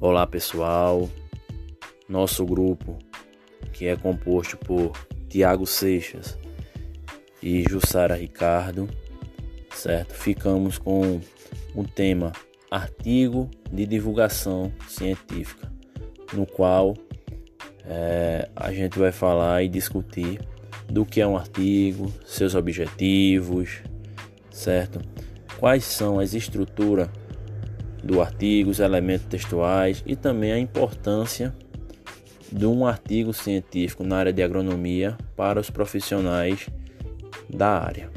Olá pessoal, nosso grupo que é composto por Tiago Seixas e Jussara Ricardo, certo? Ficamos com o tema artigo de divulgação científica, no qual é, a gente vai falar e discutir do que é um artigo, seus objetivos, certo? Quais são as estruturas do artigo, os elementos textuais e também a importância de um artigo científico na área de agronomia para os profissionais da área.